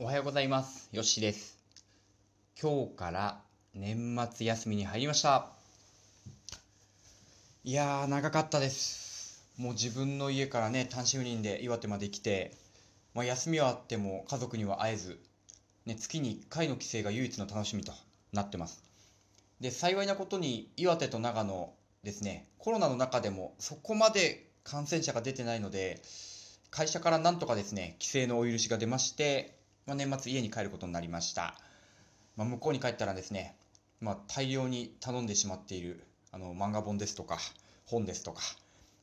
おはようございます。よしです。今日から年末休みに入りました。いやー、長かったです。もう自分の家からね、単身赴任で岩手まで来て、まあ、休みはあっても家族には会えず、ね、月に1回の帰省が唯一の楽しみとなってます。で、幸いなことに岩手と長野ですね、コロナの中でもそこまで感染者が出てないので、会社からなんとかですね、帰省のお許しが出まして、まあ、年末家に帰ることになりました。まあ、向こうに帰ったらですね、まあ、大量に頼んでしまっているあの漫画本ですとか本ですとか、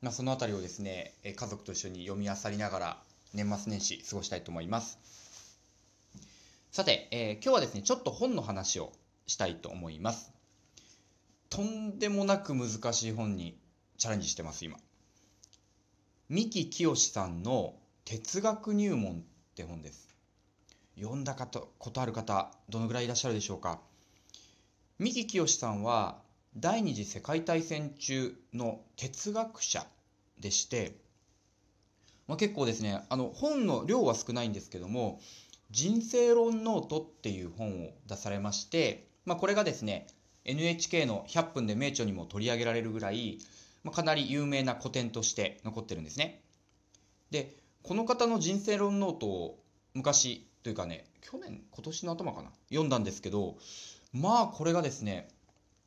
まあ、そのあたりをですね、家族と一緒に読み漁りながら年末年始過ごしたいと思います。さて、えー今日はですね、ちょっと本の話をしたいと思います。とんでもなく難しい本にチャレンジしてます、今。三木清さんの哲学入門って本です。読んだかとことある方、どのぐらいいらっしゃるでしょうか？三木清さんは第二次世界大戦中の哲学者でして、まあ、結構ですね、あの本の量は少ないんですけども、人生論ノートっていう本を出されまして、まあ、これがですね、NHK の100分で名著にも取り上げられるぐらい、まあ、かなり有名な古典として残ってるんですね。で、この方の人生論ノートを昔というかね、去年、今年の頭かな、読んだんですけど、まあこれがですね、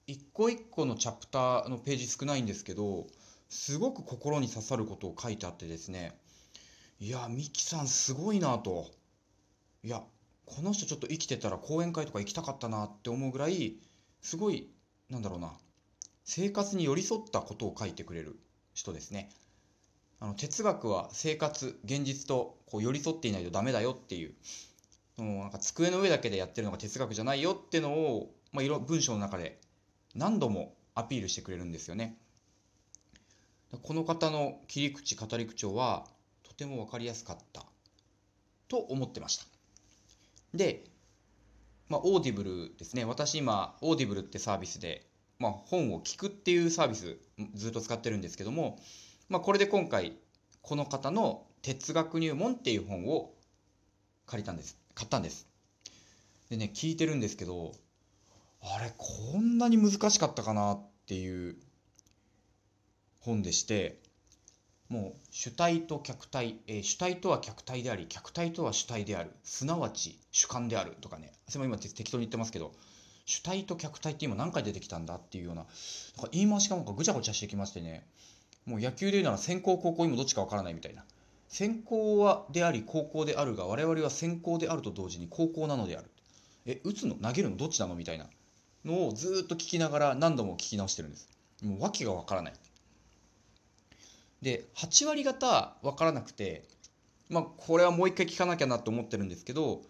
一個一個のチャプターのページ少ないんですけど、すごく心に刺さることを書いてあってですね、いや、三木さんすごいなと。いや、この人ちょっと生きてたら講演会とか行きたかったなって思うぐらい、すごい、なんだろうな、生活に寄り添ったことを書いてくれる人ですね。あの哲学は生活、現実とこう寄り添っていないとダメだよっていう、そのなんか机の上だけでやってるのが哲学じゃないよっていうのを、まあ、いろ文章の中で何度もアピールしてくれるんですよね。この方の切り口、語り口調はとても分かりやすかったと思ってました。で、まあ、 Audibleですね。私今、 Audibleってサービスで、まあ、本を聞くっていうサービスずっと使ってるんですけども、まあ、これで今回、この方の哲学入門っていう本を借りたんです。買ったんです。でね、聞いてるんですけど、あれ、こんなに難しかったかなっていう本でして、もう主体と客体、えー主体とは客体であり、客体とは主体である、すなわち主観であるとかね、それも今適当に言ってますけど、主体と客体って今何回出てきたんだっていうような、なんか言い回しがなんかぐちゃぐちゃしてきましてね、もう野球で言うなら先行高校今どっちかわからないみたいな。先行はであり高校であるが我々は先行であると同時に高校なのである。え、打つの？投げるの？どっちなの？みたいなのをずっと聞きながら何度も聞き直してるんです。もう訳がわからない。で、8割方わからなくて、まあこれはもう一回聞かなきゃなと思ってるんですけど、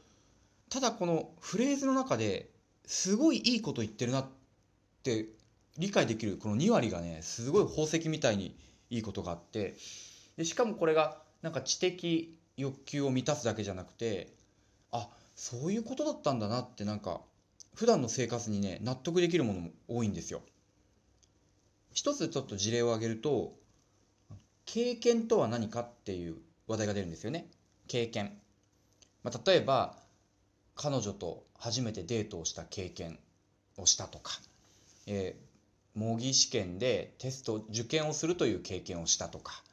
ただこのフレーズの中ですごいいいこと言ってるなって理解できるこの2割がね、すごい宝石みたいにいいことがあって、でしかもこれがなんか知的欲求を満たすだけじゃなくて、あ、そういうことだったんだなってなんか普段の生活にね、納得できるものも多いんですよ。一つちょっと事例を挙げると、経験とは何かっていう話題が出るんですよね。経験。まあ、例えば、彼女と初めてデートをした経験をしたとか、えー模擬試験でテスト受験をするという経験をしたとか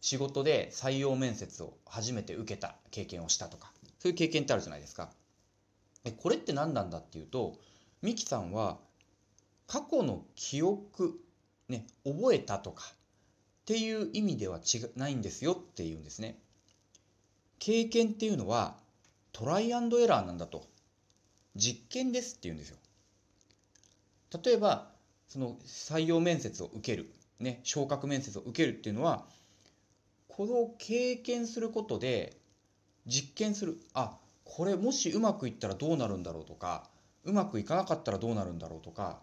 仕事で採用面接を初めて受けた経験をしたとかそういう経験ってあるじゃないですか。えこれって何なんだっていうとミキさんは過去の記憶ね覚えたとかっていう意味では違ないんですよっていうんですね。経験っていうのはトライアンドエラーなんだと。実験ですっていうんですよ。例えばその採用面接を受ける、ね、昇格面接を受けるっていうのはこれを経験することで実験するあこれもしうまくいったらどうなるんだろうとかうまくいかなかったらどうなるんだろうとか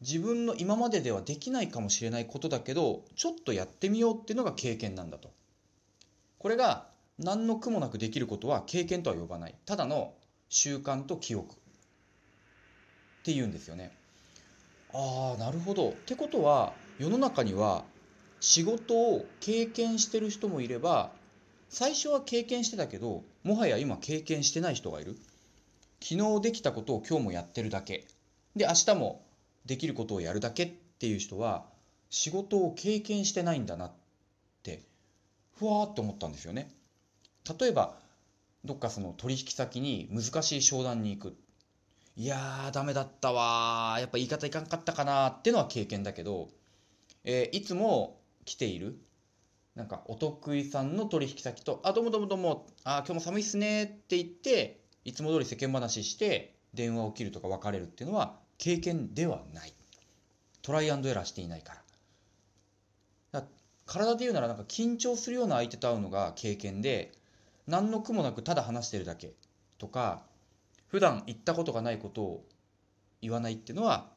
自分の今までではできないかもしれないことだけどちょっとやってみようっていうのが経験なんだと。これが何の苦もなくできることは経験とは呼ばない。ただの習慣と記憶っていうんですよね。ああなるほど。ってことは世の中には仕事を経験してる人もいれば最初は経験してたけどもはや今経験してない人がいる。昨日できたことを今日もやってるだけ。で明日もできることをやるだけっていう人は仕事を経験してないんだなってふわーって思ったんですよね。例えばどっかその取引先に難しい商談に行く。いやーダメだったわやっぱ言い方いかんかったかなってのは経験だけど、えー、いつも来ているなんかお得意さんの取引先と「あどうもどうもどうもあ今日も寒いっすね」って言っていつも通り世間話して電話を切るとか別れるっていうのは経験ではない。トライアンドエラーしていないから。体で言うならなんか緊張するような相手と会うのが経験で何の苦もなくただ話してるだけとか普段言ったことがないことを言わないっていうのは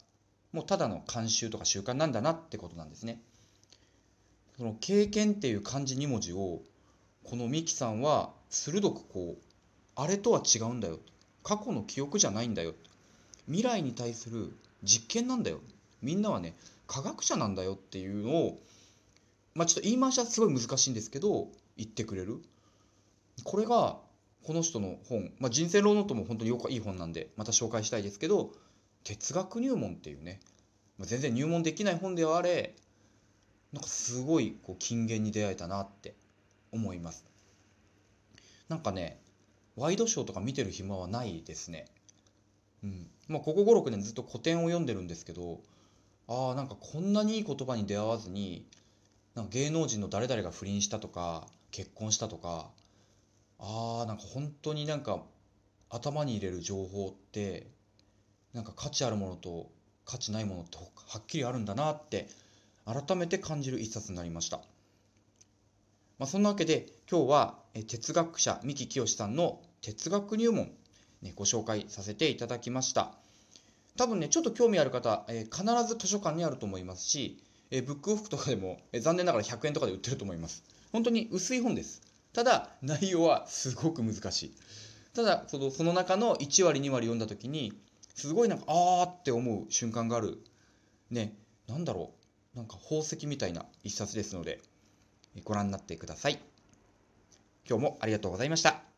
もうただの慣習とか習慣なんだなってことなんですね。その経験っていう漢字2文字をこのミキさんは鋭くこうあれとは違うんだよ過去の記憶じゃないんだよ未来に対する実験なんだよ。みんなはね科学者なんだよっていうのをまあちょっと言い回しはすごい難しいんですけど言ってくれる。これがこの人の本、まあ、人生論ノートも本当によくいい本なんでまた紹介したいですけど哲学入門っていうね、まあ、全然入門できない本ではあれなんかすごいこう金言に出会えたなって思います。なんかねワイドショーとか見てる暇はないですね。うん。まあここ56年ずっと古典を読んでるんですけどああなんかこんなにいい言葉に出会わずになんか芸能人の誰々が不倫したとか結婚したとかあーなんか本当になんか頭に入れる情報ってなんか価値あるものと価値ないものってはっきりあるんだなって改めて感じる一冊になりました。まあ、そんなわけで今日は哲学者三木清さんの哲学入門、ね、ご紹介させていただきました。多分ね、ちょっと興味ある方、え、必ず図書館にあると思いますし、え、ブックオフとかでも、え、残念ながら100円とかで売ってると思います。本当に薄い本です。ただ、内容はすごく難しい。ただ、そのその中の1割、2割読んだ時に、すごいなんか、あーって思う瞬間がある。ね、なんだろう。なんか宝石みたいな一冊ですので、ご覧になってください。今日もありがとうございました。